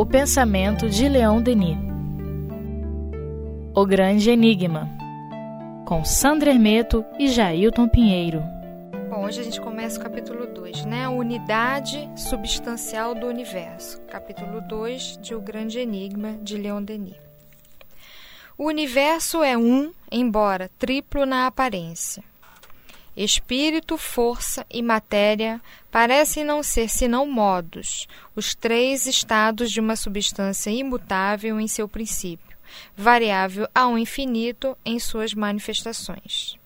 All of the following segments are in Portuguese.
O pensamento de Leon Denis. O Grande Enigma. Com Sandra Hermeto e Jailton Pinheiro. Bom, hoje a gente começa o capítulo 2, né? A unidade substancial do universo. Capítulo 2 de O Grande Enigma de Leon Denis. O universo é um, embora triplo na aparência. Espírito, força e matéria parecem não ser senão modos, os três estados de uma substância imutável em seu princípio, variável ao infinito em suas manifestações.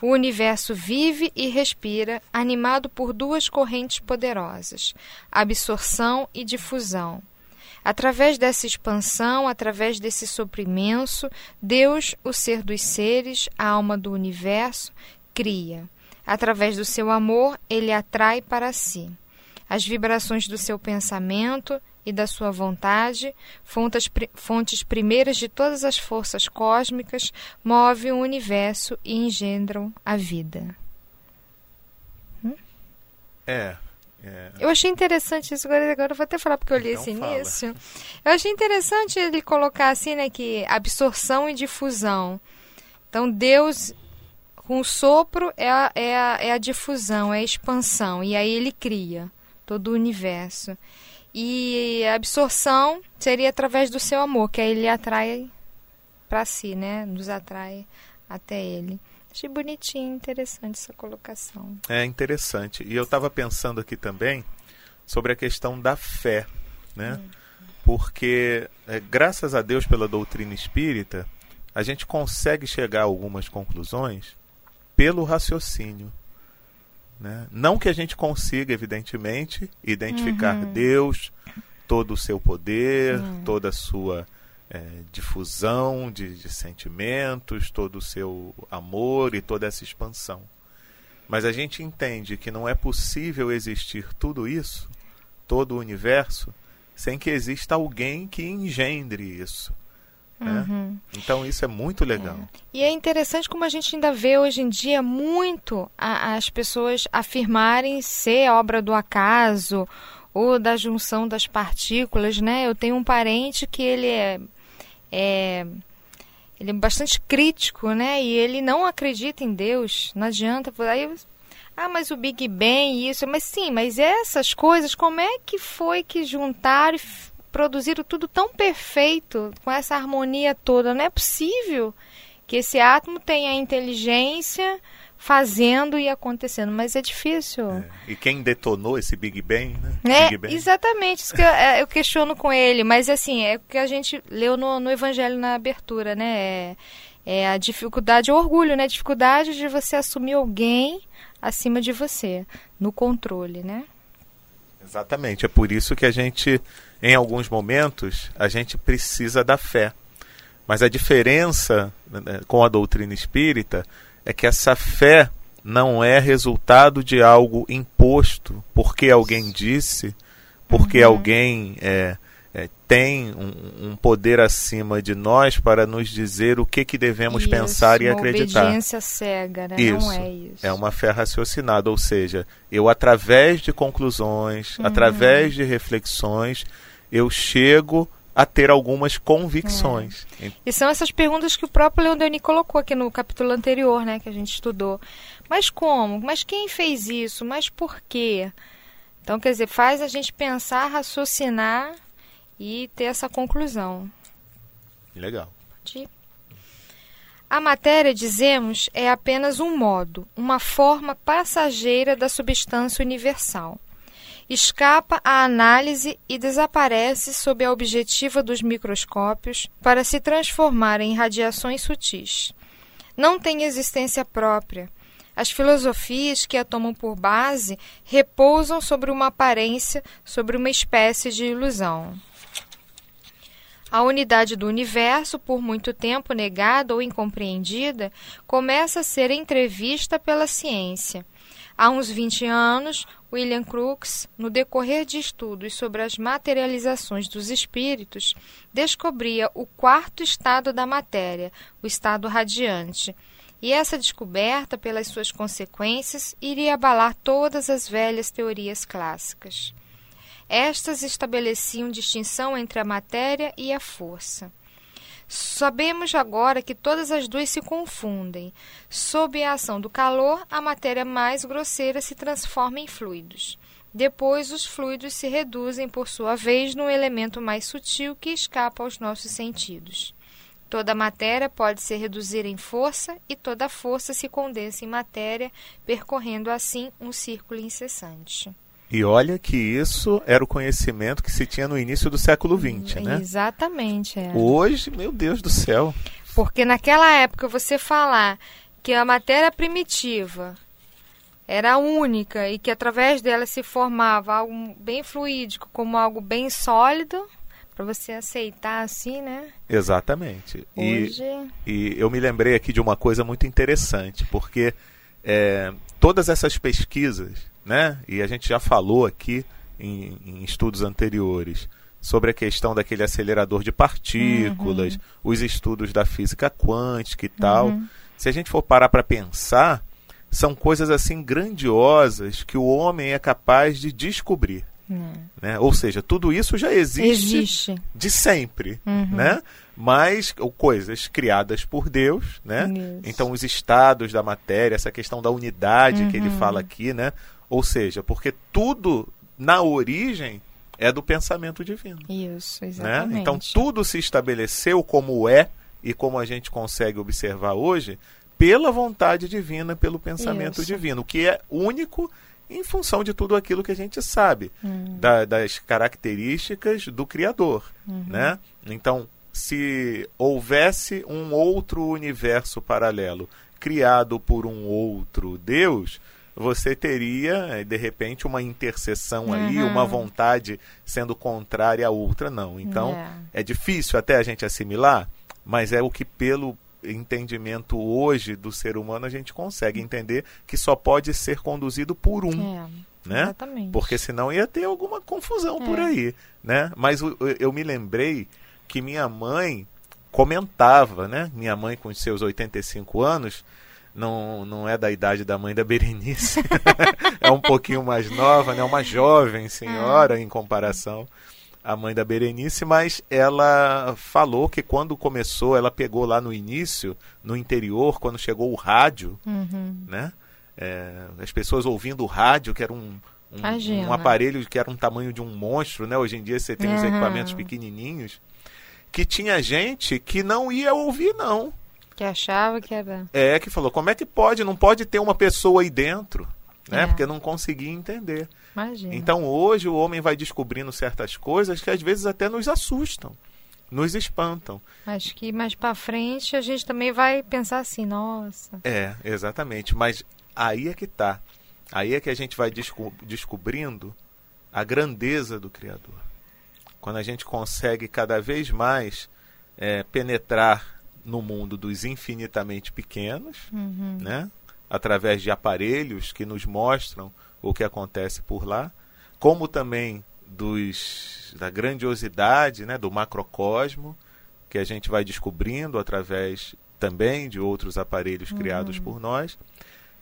O universo vive e respira, animado por duas correntes poderosas, absorção e difusão. Através dessa expansão, através desse sopro imenso, Deus, o ser dos seres, a alma do universo, cria. Através do seu amor, ele atrai para si. As vibrações do seu pensamento e da sua vontade, fontes, fontes primeiras de todas as forças cósmicas, movem o universo e engendram a vida. Hum? É, é. Eu achei interessante isso, agora, agora eu vou até falar porque eu li então esse início. Eu achei interessante ele colocar assim, né, que absorção e difusão. Então Deus com o sopro é a, é, a, é a difusão, é a expansão. E aí ele cria todo o universo. E a absorção seria através do seu amor, que aí ele atrai para si, né? Nos atrai até ele. Achei bonitinho, interessante essa colocação. É interessante. E eu estava pensando aqui também sobre a questão da fé, né? Hum. Porque, é, graças a Deus pela doutrina espírita, a gente consegue chegar a algumas conclusões pelo raciocínio. Né? Não que a gente consiga, evidentemente, identificar uhum. Deus, todo o seu poder, uhum. toda a sua é, difusão de, de sentimentos, todo o seu amor e toda essa expansão. Mas a gente entende que não é possível existir tudo isso, todo o universo, sem que exista alguém que engendre isso. Né? Uhum. Então isso é muito legal. É. E é interessante como a gente ainda vê hoje em dia muito a, as pessoas afirmarem ser obra do acaso ou da junção das partículas, né? Eu tenho um parente que ele é, é ele é bastante crítico, né? E ele não acredita em Deus. Não adianta. Aí, ah, mas o Big Bang isso, mas sim, mas essas coisas, como é que foi que juntaram e produziram tudo tão perfeito, com essa harmonia toda. Não é possível que esse átomo tenha inteligência fazendo e acontecendo, mas é difícil. É. E quem detonou esse Big Bang, né? É, Big Bang. exatamente, isso que eu, é, eu, questiono com ele, mas assim, é o que a gente leu no, no Evangelho na abertura, né? É, é a dificuldade, o orgulho, né? A dificuldade de você assumir alguém acima de você, no controle, né? Exatamente, é por isso que a gente em alguns momentos, a gente precisa da fé. Mas a diferença né, com a doutrina espírita é que essa fé não é resultado de algo imposto porque alguém disse, porque uhum. alguém é, é, tem um, um, poder acima de nós para nos dizer o que, que devemos isso, pensar e acreditar. Obediência cega, né? Isso, não é isso. É uma fé raciocinada, ou seja, eu através de conclusões, uhum. através de reflexões, eu chego a ter algumas convicções. É. E são essas perguntas que o próprio Leon Denis colocou aqui no capítulo anterior, né, que a gente estudou. Mas como? Mas quem fez isso? Mas por quê? Então, quer dizer, faz a gente pensar, raciocinar e ter essa conclusão. Legal. A matéria, dizemos, é apenas um modo, uma forma passageira da substância universal escapa à análise e desaparece sob a objetiva dos microscópios para se transformar em radiações sutis. Não tem existência própria. As filosofias que a tomam por base repousam sobre uma aparência, sobre uma espécie de ilusão. A unidade do universo, por muito tempo negada ou incompreendida, começa a ser entrevista pela ciência. Há uns 20 anos, William Crookes, no decorrer de estudos sobre as materializações dos espíritos, descobria o quarto estado da matéria, o estado radiante. E essa descoberta, pelas suas consequências, iria abalar todas as velhas teorias clássicas. Estas estabeleciam distinção entre a matéria e a força. Sabemos agora que todas as duas se confundem. Sob a ação do calor, a matéria mais grosseira se transforma em fluidos. Depois, os fluidos se reduzem, por sua vez, num elemento mais sutil que escapa aos nossos sentidos. Toda matéria pode se reduzir em força e toda força se condensa em matéria, percorrendo assim um círculo incessante. E olha que isso era o conhecimento que se tinha no início do século XX, né? Exatamente. É. Hoje, meu Deus do céu. Porque naquela época você falar que a matéria primitiva era única e que através dela se formava algo bem fluídico, como algo bem sólido, para você aceitar assim, né? Exatamente. Hoje... E, e eu me lembrei aqui de uma coisa muito interessante, porque é, todas essas pesquisas né? E a gente já falou aqui em, em estudos anteriores sobre a questão daquele acelerador de partículas, uhum. os estudos da física quântica e tal. Uhum. Se a gente for parar para pensar, são coisas assim grandiosas que o homem é capaz de descobrir. Uhum. Né? Ou seja, tudo isso já existe, existe. de sempre, uhum. né? mas coisas criadas por Deus, né? Isso. Então os estados da matéria, essa questão da unidade que ele uhum. fala aqui, né? Ou seja, porque tudo na origem é do pensamento divino. Isso, exatamente. Né? Então tudo se estabeleceu como é e como a gente consegue observar hoje pela vontade divina, pelo pensamento Isso. divino, que é único em função de tudo aquilo que a gente sabe hum. da, das características do Criador, uhum. né? Então, se houvesse um outro universo paralelo criado por um outro Deus, você teria, eh, de repente, uma interseção uhum. aí, uma vontade sendo contrária à outra, não. Então, é. é difícil até a gente assimilar, mas é o que, pelo entendimento hoje do ser humano, a gente consegue entender que só pode ser conduzido por um. É, né? Exatamente. Porque senão ia ter alguma confusão é. por aí. Né? Mas eu, eu me lembrei que minha mãe comentava, né? Minha mãe com os seus 85 anos, não, não é da idade da mãe da Berenice. é um pouquinho mais nova, né? Uma jovem senhora ah. em comparação à mãe da Berenice, mas ela falou que quando começou, ela pegou lá no início, no interior, quando chegou o rádio, uhum. né? É, as pessoas ouvindo o rádio, que era um, um, um, aparelho que era um tamanho de um monstro, né? Hoje em dia você tem uhum. os equipamentos pequenininhos, que tinha gente que não ia ouvir, não. Que achava que era. É, que falou: como é que pode? Não pode ter uma pessoa aí dentro. Né? É. Porque não conseguia entender. Imagina. Então hoje o homem vai descobrindo certas coisas que às vezes até nos assustam, nos espantam. Acho que mais para frente a gente também vai pensar assim, nossa. É, exatamente. Mas aí é que tá. Aí é que a gente vai desco descobrindo a grandeza do Criador. Quando a gente consegue cada vez mais é, penetrar no mundo dos infinitamente pequenos, uhum. né? através de aparelhos que nos mostram o que acontece por lá, como também dos, da grandiosidade né? do macrocosmo, que a gente vai descobrindo através também de outros aparelhos criados uhum. por nós.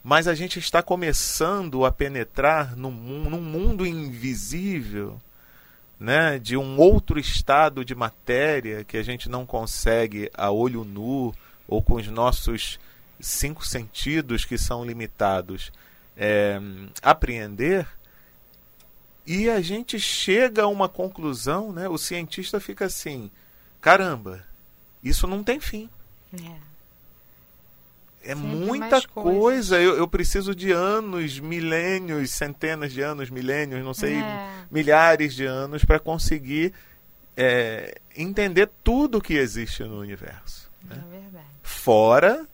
Mas a gente está começando a penetrar num, num mundo invisível né, de um outro estado de matéria que a gente não consegue a olho nu ou com os nossos cinco sentidos que são limitados é, apreender e a gente chega a uma conclusão, né? O cientista fica assim, caramba, isso não tem fim. É é Sempre muita coisa. Eu, eu, preciso de anos, milênios, centenas de anos, milênios, não sei, é. milhares de anos para conseguir é, entender tudo que existe no universo. Né? É verdade. Fora,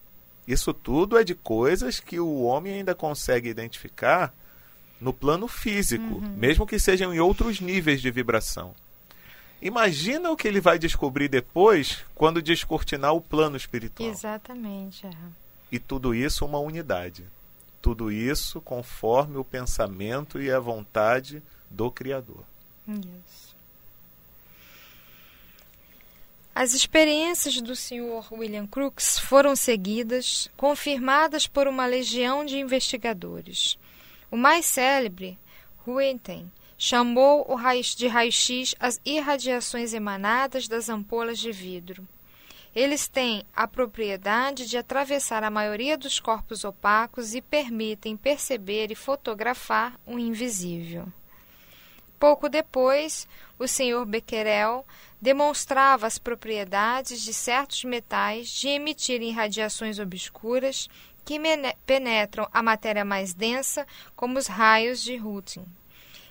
isso tudo é de coisas que o homem ainda consegue identificar no plano físico, uhum. mesmo que sejam em outros níveis de vibração. Imagina o que ele vai descobrir depois quando descortinar o plano espiritual. Exatamente. É. E tudo isso uma unidade. Tudo isso conforme o pensamento e a vontade do Criador. Isso. As experiências do Sr. William Crookes foram seguidas, confirmadas por uma legião de investigadores. O mais célebre, Huenten, chamou de raio-x as irradiações emanadas das ampolas de vidro. Eles têm a propriedade de atravessar a maioria dos corpos opacos e permitem perceber e fotografar o invisível. Pouco depois, o Sr. Becquerel demonstrava as propriedades de certos metais de emitirem radiações obscuras que penetram a matéria mais densa, como os raios de Röntgen,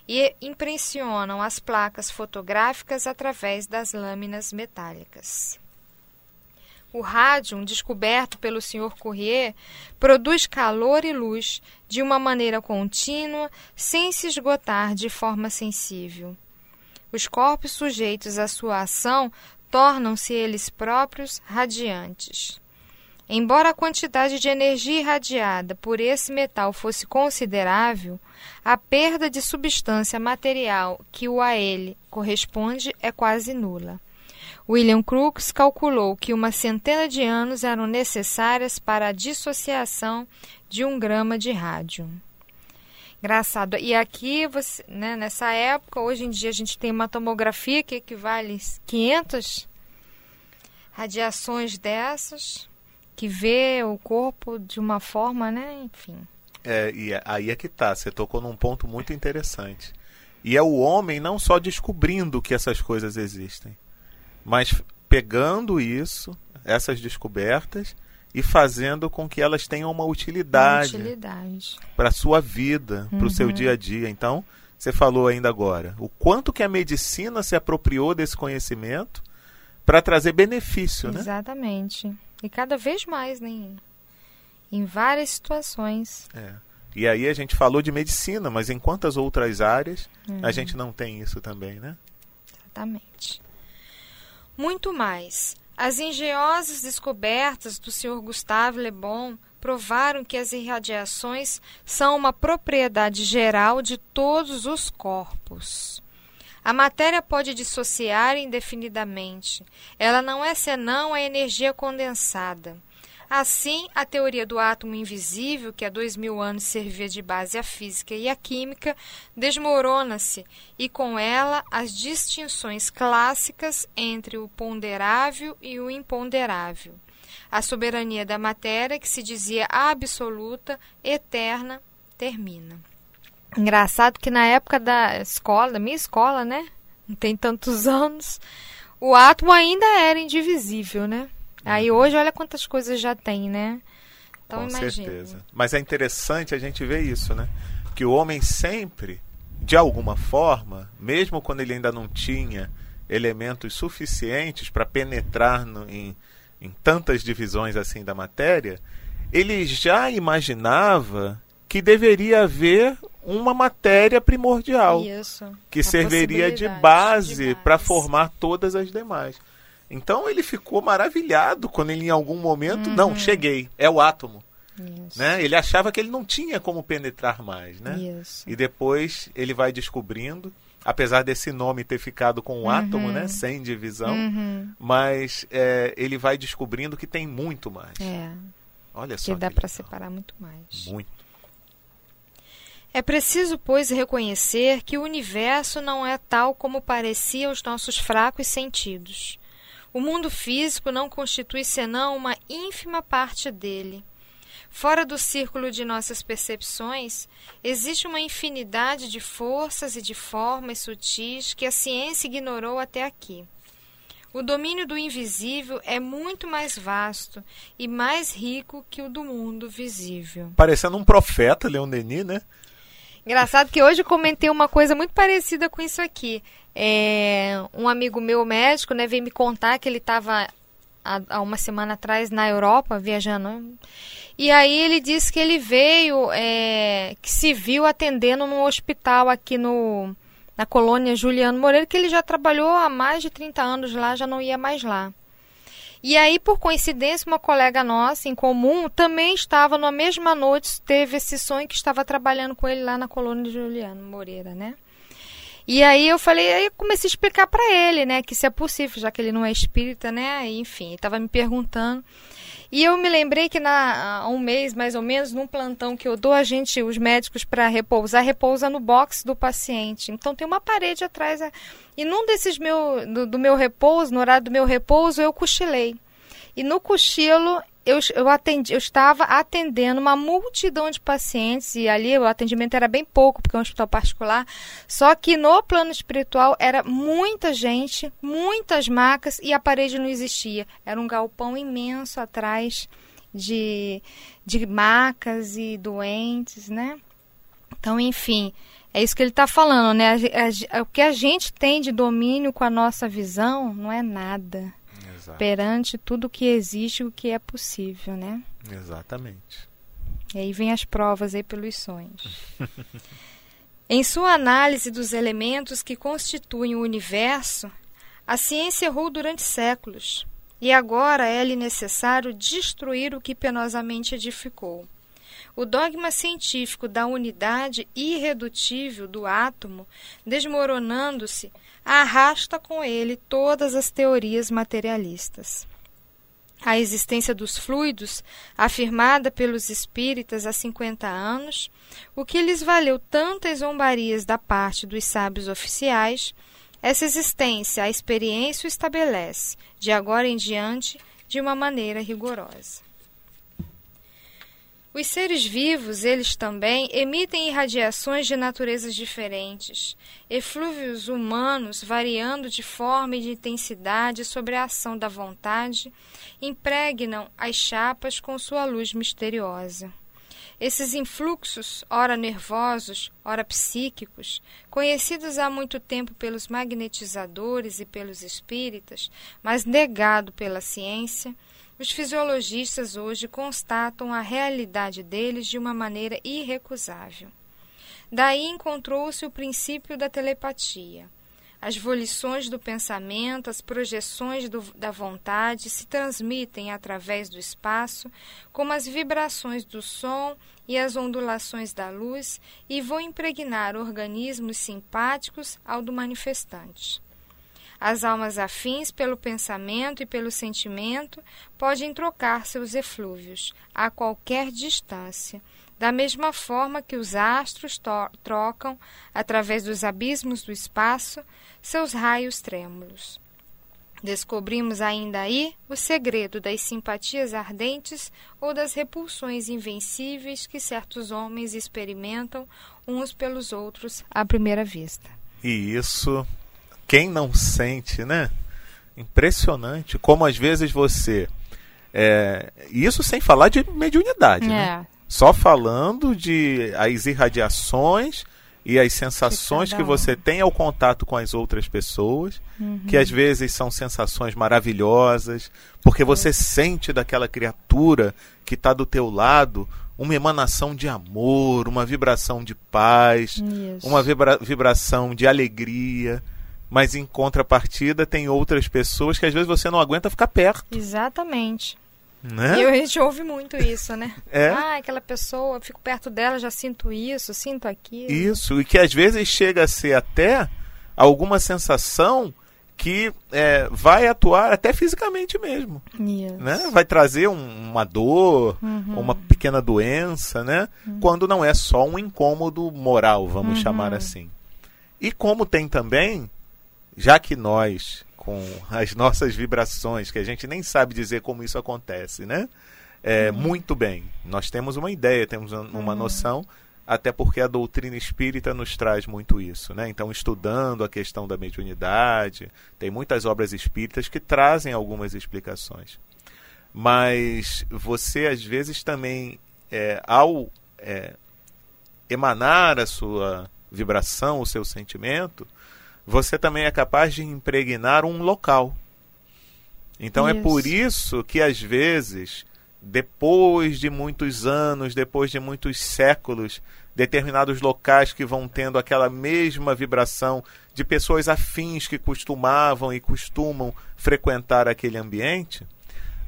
e impressionam as placas fotográficas através das lâminas metálicas. O rádio, descoberto pelo Sr. Courrier, produz calor e luz de uma maneira contínua, sem se esgotar de forma sensível. Os corpos sujeitos à sua ação tornam-se eles próprios radiantes. Embora a quantidade de energia irradiada por esse metal fosse considerável, a perda de substância material que o a ele corresponde é quase nula. William Crookes calculou que uma centena de anos eram necessárias para a dissociação de um grama de rádio. Engraçado. E aqui, você, né, nessa época, hoje em dia a gente tem uma tomografia que equivale a 500 radiações dessas, que vê o corpo de uma forma, né, enfim. É, e é, aí é que tá, você tocou num ponto muito interessante. E é o homem não só descobrindo que essas coisas existem, mas pegando isso, essas descobertas, e fazendo com que elas tenham uma utilidade, utilidade. para a sua vida, uhum. para o seu dia a dia. Então, você falou ainda agora, o quanto que a medicina se apropriou desse conhecimento para trazer benefício, né? Exatamente. E cada vez mais, né? Em várias situações. É. E aí a gente falou de medicina, mas em quantas outras áreas uhum. a gente não tem isso também, né? Exatamente. Muito mais. As engenhosas descobertas do Sr. Gustave Le Bon provaram que as irradiações são uma propriedade geral de todos os corpos. A matéria pode dissociar indefinidamente. Ela não é senão a energia condensada. Assim, a teoria do átomo invisível, que há dois mil anos servia de base à física e à química, desmorona-se e, com ela, as distinções clássicas entre o ponderável e o imponderável. A soberania da matéria, que se dizia absoluta, eterna, termina. Engraçado que na época da escola, da minha escola, né? Não tem tantos anos, o átomo ainda era indivisível, né? Aí hoje, olha quantas coisas já tem, né? Então, Com imagina. certeza. Mas é interessante a gente ver isso, né? Que o homem sempre, de alguma forma, mesmo quando ele ainda não tinha elementos suficientes para penetrar no, em, em tantas divisões assim da matéria, ele já imaginava que deveria haver uma matéria primordial Isso, que serviria de base para formar todas as demais. Então ele ficou maravilhado quando ele em algum momento, uhum. não, cheguei, é o átomo. Né? Ele achava que ele não tinha como penetrar mais, né? Isso. E depois ele vai descobrindo, apesar desse nome ter ficado com o um uhum. átomo, né? Sem divisão, uhum. mas é, ele vai descobrindo que tem muito mais. É. Olha só. Que dá para separar muito mais. Muito. É preciso, pois, reconhecer que o universo não é tal como parecia aos nossos fracos sentidos. O mundo físico não constitui senão uma ínfima parte dele. Fora do círculo de nossas percepções, existe uma infinidade de forças e de formas sutis que a ciência ignorou até aqui. O domínio do invisível é muito mais vasto e mais rico que o do mundo visível. Parecendo um profeta, Leon Denis, né? Engraçado que hoje eu comentei uma coisa muito parecida com isso aqui. É, um amigo meu médico né, veio me contar que ele estava há, uma semana atrás na Europa viajando. E aí ele disse que ele veio, é, que se viu atendendo num hospital aqui no, na colônia Juliano Moreira, que ele já trabalhou há mais de 30 anos lá, já não ia mais lá. E aí, por coincidência, uma colega nossa em comum também estava na mesma noite, teve esse sonho que estava trabalhando com ele lá na colônia de Juliano Moreira, né? E aí eu falei, aí eu comecei a explicar para ele, né, que isso é possível, já que ele não é espírita, né? Enfim, estava me perguntando. E eu me lembrei que na, há um mês, mais ou menos, num plantão que eu dou, a gente, os médicos, para repousar, repousa no box do paciente. Então tem uma parede atrás. Né? E num desses meu, do, do meu repouso, no horário do meu repouso, eu cochilei. E no cochilo eu, eu, atendi, eu estava atendendo uma multidão de pacientes e ali o atendimento era bem pouco, porque é um hospital particular. Só que no plano espiritual era muita gente, muitas macas e a parede não existia. Era um galpão imenso atrás de, de macas e doentes, né? Então, enfim, é isso que ele está falando, né? O que a gente tem de domínio com a nossa visão não é nada. Exato. perante tudo que existe, o que é possível, né? Exatamente. E aí vem as provas aí pelos sonhos. em sua análise dos elementos que constituem o universo, a ciência errou durante séculos, e agora é-lhe necessário destruir o que penosamente edificou. O dogma científico da unidade irredutível do átomo, desmoronando-se, arrasta com ele todas as teorias materialistas. A existência dos fluidos, afirmada pelos espíritas há 50 anos, o que lhes valeu tantas zombarias da parte dos sábios oficiais, essa existência a experiência o estabelece, de agora em diante, de uma maneira rigorosa. Os seres vivos, eles também, emitem irradiações de naturezas diferentes, eflúvios humanos variando de forma e de intensidade sobre a ação da vontade, impregnam as chapas com sua luz misteriosa. Esses influxos, ora nervosos, ora psíquicos, conhecidos há muito tempo pelos magnetizadores e pelos espíritas, mas negado pela ciência, os fisiologistas hoje constatam a realidade deles de uma maneira irrecusável. Daí encontrou-se o princípio da telepatia. As volições do pensamento, as projeções do, da vontade se transmitem através do espaço, como as vibrações do som e as ondulações da luz, e vão impregnar organismos simpáticos ao do manifestante. As almas afins pelo pensamento e pelo sentimento podem trocar seus eflúvios a qualquer distância, da mesma forma que os astros trocam, através dos abismos do espaço, seus raios trêmulos. Descobrimos ainda aí o segredo das simpatias ardentes ou das repulsões invencíveis que certos homens experimentam uns pelos outros à primeira vista. E isso quem não sente, né? Impressionante como às vezes você. É, isso sem falar de mediunidade, né? é. né? Só falando de as irradiações e as sensações que, que você tem ao contato com as outras pessoas, uhum. que às vezes são sensações maravilhosas, porque você é. sente daquela criatura que está do teu lado uma emanação de amor, uma vibração de paz, Isso. uma vibra vibração de alegria mas em contrapartida tem outras pessoas que às vezes você não aguenta ficar perto. Exatamente. Né? E a gente ouve muito isso, né? É. Ah, aquela pessoa, eu fico perto dela, já sinto isso, sinto aquilo. Isso, e que às vezes chega a ser até alguma sensação que é, vai atuar até fisicamente mesmo. Isso. Né? Vai trazer um, uma dor, uhum. uma pequena doença, né? Uhum. Quando não é só um incômodo moral, vamos uhum. chamar assim. E como tem também já que nós, com as nossas vibrações, que a gente nem sabe dizer como isso acontece, né? É, uhum. Muito bem, nós temos uma ideia, temos uma uhum. noção, até porque a doutrina espírita nos traz muito isso, né? Então, estudando a questão da mediunidade, tem muitas obras espíritas que trazem algumas explicações. Mas você, às vezes, também, é, ao é, emanar a sua vibração, o seu sentimento, você também é capaz de impregnar um local. Então isso. é por isso que às vezes, depois de muitos anos, depois de muitos séculos, determinados locais que vão tendo aquela mesma vibração de pessoas afins que costumavam e costumam frequentar aquele ambiente,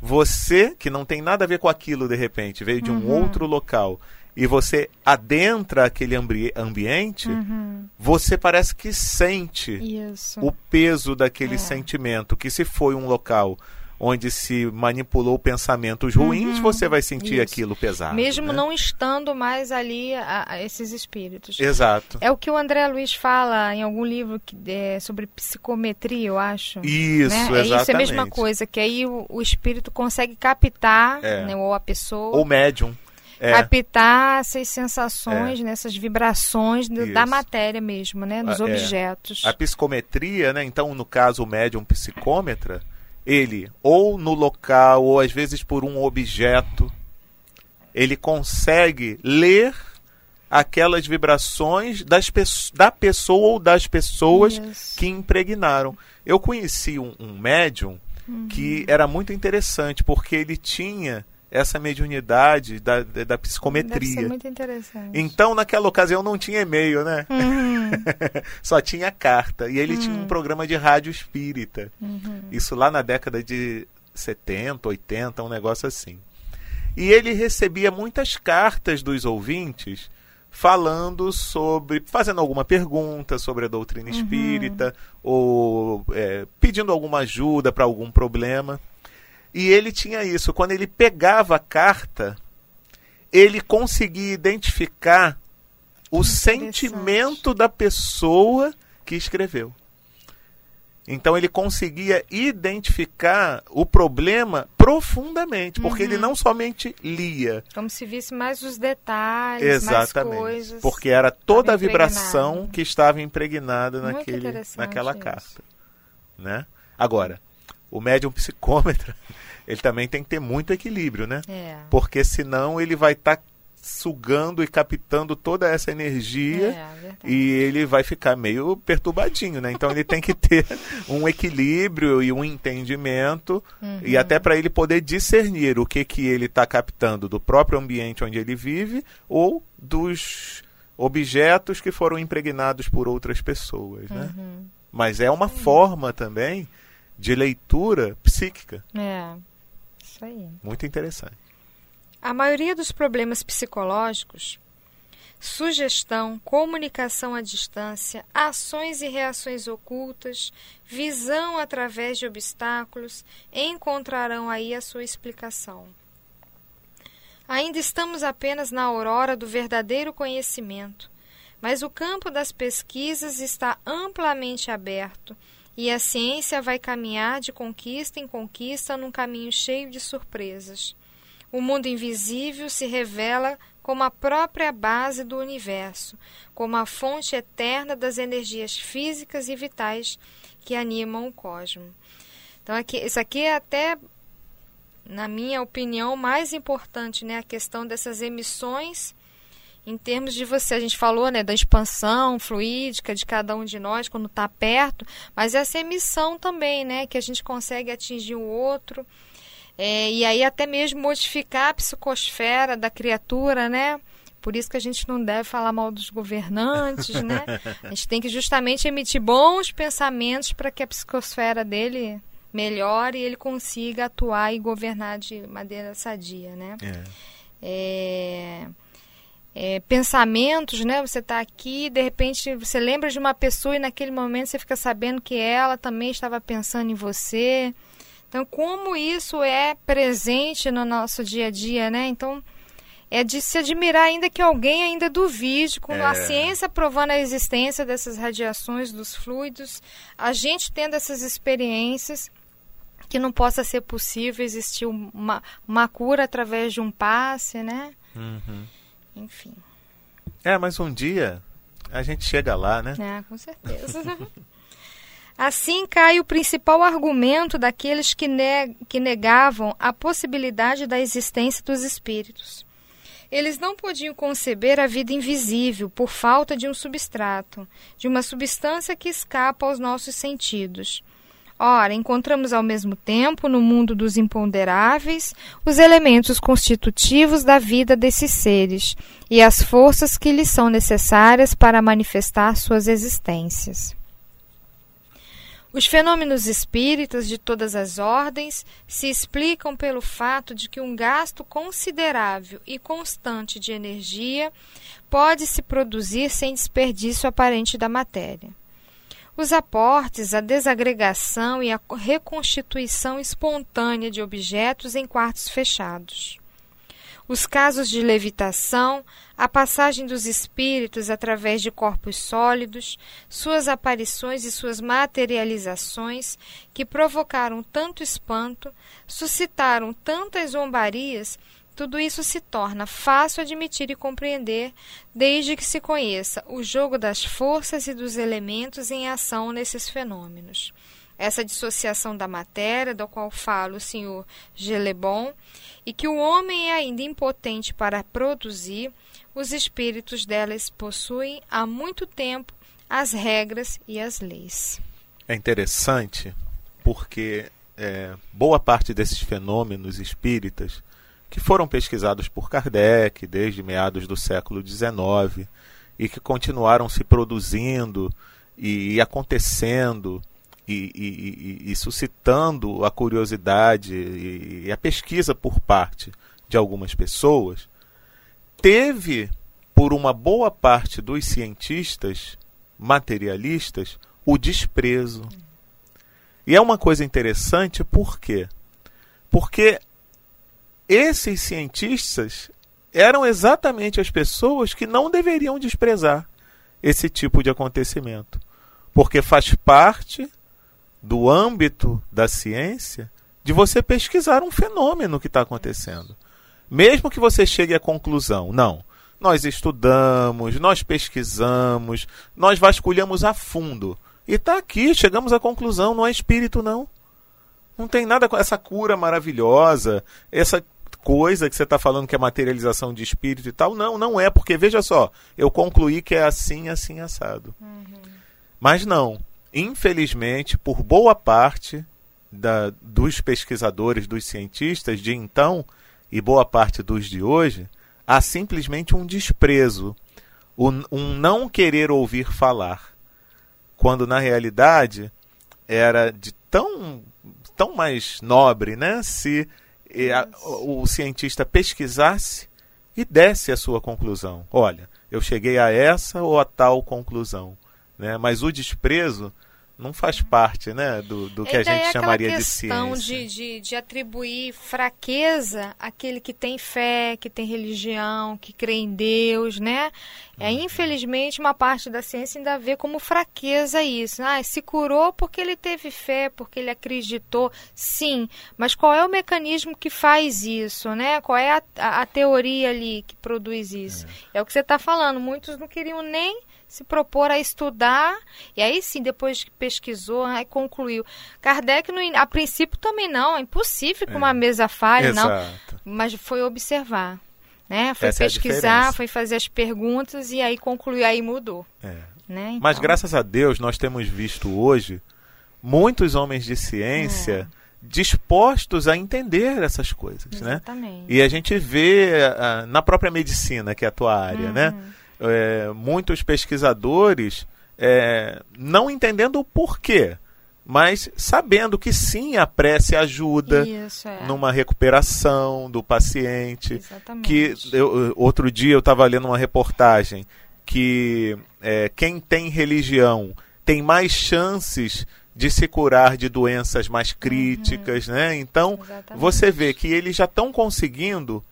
você que não tem nada a ver com aquilo de repente, veio de um uhum. outro local e você adentra aquele ambi ambiente, Uhum. você parece que sente Isso. o peso daquele É. sentimento. Que se foi um local onde se manipulou pensamentos ruins, você vai sentir Uhum. Isso. aquilo pesado. Mesmo né? não estando mais ali a, a esses espíritos. Exato. É o que o André Luiz fala em algum livro que, é, sobre psicometria, eu acho. Isso, né? É exatamente. isso, é a mesma coisa, que aí o, o espírito consegue captar, É. né, ou a pessoa, Ou médium. É, captar essas sensações, né, essas vibrações do- da matéria mesmo, né, dos Ah, é. objetos. a psicometria, né? Então, no caso, o médium psicômetra, ele, ou no local, ou às vezes por um objeto, ele consegue ler aquelas vibrações das da pessoa ou das pessoas Isso. que impregnaram. Eu conheci um, um médium Uhum. que era muito interessante, porque ele tinha essa mediunidade da, da Deve psicometria. ser muito interessante. Então, naquela ocasião, não tinha e-mail, né? Uhum, Só tinha carta. E ele tinha um programa de rádio espírita. uhum. Isso lá na década de 70, 80, um negócio assim. E ele recebia muitas cartas dos ouvintes falando sobre. fazendo alguma pergunta sobre a doutrina espírita, ou é, pedindo alguma ajuda para algum problema. E ele tinha isso. Quando ele pegava a carta, ele conseguia identificar o sentimento da pessoa que escreveu. Então ele conseguia identificar o problema profundamente, porque ele não somente lia, Como se visse mais os detalhes, exatamente, mais coisas. porque era toda a vibração impregnado. que estava impregnada Muito naquele, naquela isso. carta, né? Agora, o médium psicômetra, ele também tem que ter muito equilíbrio, né? É. Porque senão ele vai estar sugando e captando toda essa energia É, e ele vai ficar meio perturbadinho, né? Então ele tem que ter um equilíbrio e um entendimento Uhum. e até para ele poder discernir o que que ele está captando do próprio ambiente onde ele vive ou dos objetos que foram impregnados por outras pessoas, né? Uhum. Mas é uma forma também de leitura psíquica É. Isso aí. muito interessante. A maioria dos problemas psicológicos, sugestão, comunicação à distância, ações e reações ocultas, visão através de obstáculos, encontrarão aí a sua explicação. Ainda estamos apenas na aurora do verdadeiro conhecimento, mas o campo das pesquisas está amplamente aberto e a ciência vai caminhar de conquista em conquista num caminho cheio de surpresas. O mundo invisível se revela como a própria base do universo, como a fonte eterna das energias físicas e vitais que animam o cosmos. Então, aqui, isso aqui é até, na minha opinião, mais importante, né? A questão dessas emissões em termos de você. A gente falou, né, da expansão fluídica de cada um de nós quando está perto, mas essa emissão também, né? Que a gente consegue atingir o outro. É, e aí até mesmo modificar a psicosfera da criatura, né? Por isso que a gente não deve falar mal dos governantes, né? A gente tem que justamente emitir bons pensamentos para que a psicosfera dele melhore e ele consiga atuar e governar de maneira sadia, né? É. É, é, pensamentos, né? Você está aqui, de repente você lembra de uma pessoa e naquele momento você fica sabendo que ela também estava pensando em você. Então, como isso é presente no nosso dia a dia, né? Então, é de se admirar ainda que alguém ainda duvide, com a É. ciência provando a existência dessas radiações dos fluidos, a gente tendo essas experiências, que não possa ser possível existir uma, uma cura através de um passe, né? Uhum. Enfim, É, mas um dia a gente chega lá, né? é, com certeza. Assim cai o principal argumento daqueles que, ne que negavam a possibilidade da existência dos espíritos. Eles não podiam conceber a vida invisível por falta de um substrato, de uma substância que escapa aos nossos sentidos. Ora, encontramos ao mesmo tempo, no mundo dos imponderáveis, os elementos constitutivos da vida desses seres e as forças que lhes são necessárias para manifestar suas existências. Os fenômenos espíritas de todas as ordens se explicam pelo fato de que um gasto considerável e constante de energia pode se produzir sem desperdício aparente da matéria. Os aportes, a desagregação e a reconstituição espontânea de objetos em quartos fechados. Os casos de levitação, a passagem dos espíritos através de corpos sólidos, suas aparições e suas materializações, que provocaram tanto espanto, suscitaram tantas zombarias, tudo isso se torna fácil admitir e compreender, desde que se conheça o jogo das forças e dos elementos em ação nesses fenômenos. Essa dissociação da matéria, da qual fala o senhor Gelebon, e que o homem é ainda impotente para produzir, os espíritos delas possuem há muito tempo as regras e as leis. É interessante porque é, boa parte desses fenômenos espíritas que foram pesquisados por Kardec desde meados do século XIX e que continuaram se produzindo e, e acontecendo e, e, e, suscitando a curiosidade e, a pesquisa por parte de algumas pessoas, teve, por uma boa parte dos cientistas materialistas, o desprezo. E é uma coisa interessante por quê? Porque esses cientistas eram exatamente as pessoas que não deveriam desprezar esse tipo de acontecimento. Porque faz parte do âmbito da ciência de você pesquisar um fenômeno que está acontecendo. Mesmo que você chegue à conclusão, não, nós estudamos, nós pesquisamos, nós vasculhamos a fundo. E está aqui, chegamos à conclusão, não é espírito, não. Não tem nada com essa cura maravilhosa, essa coisa que você está falando que é materialização de espírito e tal. Não, não é, porque veja só, eu concluí que é assim, assim, assado. Uhum. Mas não infelizmente, por boa parte da, dos pesquisadores, dos cientistas de então e boa parte dos de hoje, há simplesmente um desprezo, um não querer ouvir falar, quando na realidade era de tão, tão mais nobre né, se a, o cientista pesquisasse e desse a sua conclusão. Olha, eu cheguei a essa ou a tal conclusão. Né? Mas o desprezo não faz parte né, do, do que a gente é chamaria de ciência. De, de, de atribuir fraqueza àquele que tem fé, que tem religião, que crê em Deus, né? É, infelizmente, uma parte da ciência ainda vê como fraqueza isso. Ah, se curou porque ele teve fé, porque ele acreditou. Sim, mas qual é o mecanismo que faz isso, né? Qual é a, a, a teoria ali que produz isso? É, é o que você está falando. Muitos não queriam nem se propor a estudar, e aí sim, depois que pesquisou, aí concluiu. Kardec, no, a princípio, também não, é impossível que é. uma mesa falhe, Exato. não, mas foi observar. Né? Foi Essa é pesquisar, é foi fazer as perguntas e aí concluiu, aí mudou. É. Né? Então... Mas graças a Deus nós temos visto hoje muitos homens de ciência é. dispostos a entender essas coisas, né? Exatamente. né? E a gente vê uh, na própria medicina, que é a tua área, né? uhum. né? é, muitos pesquisadores é, não entendendo o porquê, mas sabendo que sim, a prece ajuda Isso, é. numa recuperação do paciente. Exatamente. Que eu, outro dia eu estava lendo uma reportagem que é, quem tem religião tem mais chances de se curar de doenças mais críticas, uhum. né? Então Exatamente. você vê que eles já estão conseguindo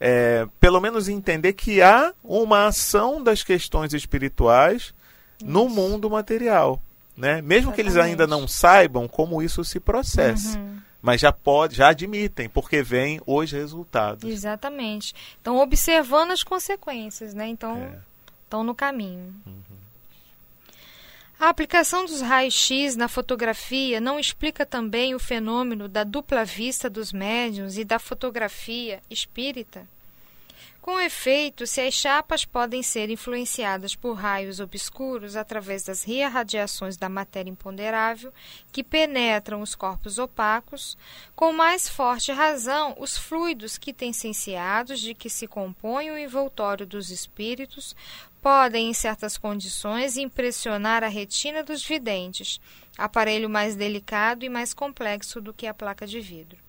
é, pelo menos entender que há uma ação das questões espirituais isso. no mundo material. Né? Mesmo Exatamente. que eles ainda não saibam como isso se processa. Uhum. Mas já pode, já admitem, porque vêm os resultados. Exatamente. Estão observando as consequências, né? Então, é. estão no caminho. Uhum. A aplicação dos raios-x na fotografia não explica também o fenômeno da dupla vista dos médiums e da fotografia espírita? Com efeito, se as chapas podem ser influenciadas por raios obscuros através das reirradiações da matéria imponderável que penetram os corpos opacos, com mais forte razão, os fluidos quintessenciados de que se compõe o envoltório dos espíritos podem, em certas condições, impressionar a retina dos videntes, aparelho mais delicado e mais complexo do que a placa de vidro.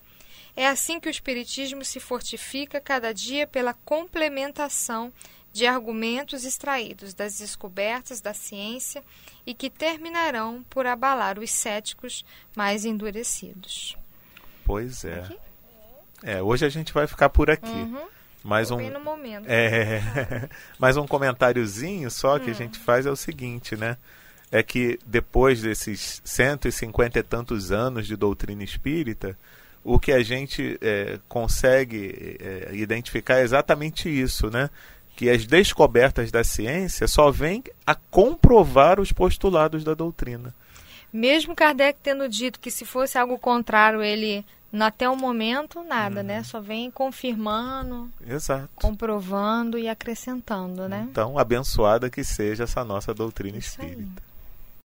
É assim que o Espiritismo se fortifica cada dia pela complementação de argumentos extraídos das descobertas da ciência e que terminarão por abalar os céticos mais endurecidos. Pois é. É, hoje a gente vai ficar por aqui. Uhum. Mais um, no momento. é, mais um comentáriozinho só que a Hum. gente faz é o seguinte, né? É que depois desses 150 e tantos anos de doutrina espírita, o que a gente é, consegue é, identificar é exatamente isso, né? Que as descobertas da ciência só vêm a comprovar os postulados da doutrina. Mesmo Kardec tendo dito que se fosse algo contrário, ele, até o momento, nada, Uhum. né? Só vem confirmando, Exato. comprovando e acrescentando, né? Então, abençoada que seja essa nossa doutrina Isso aí. espírita.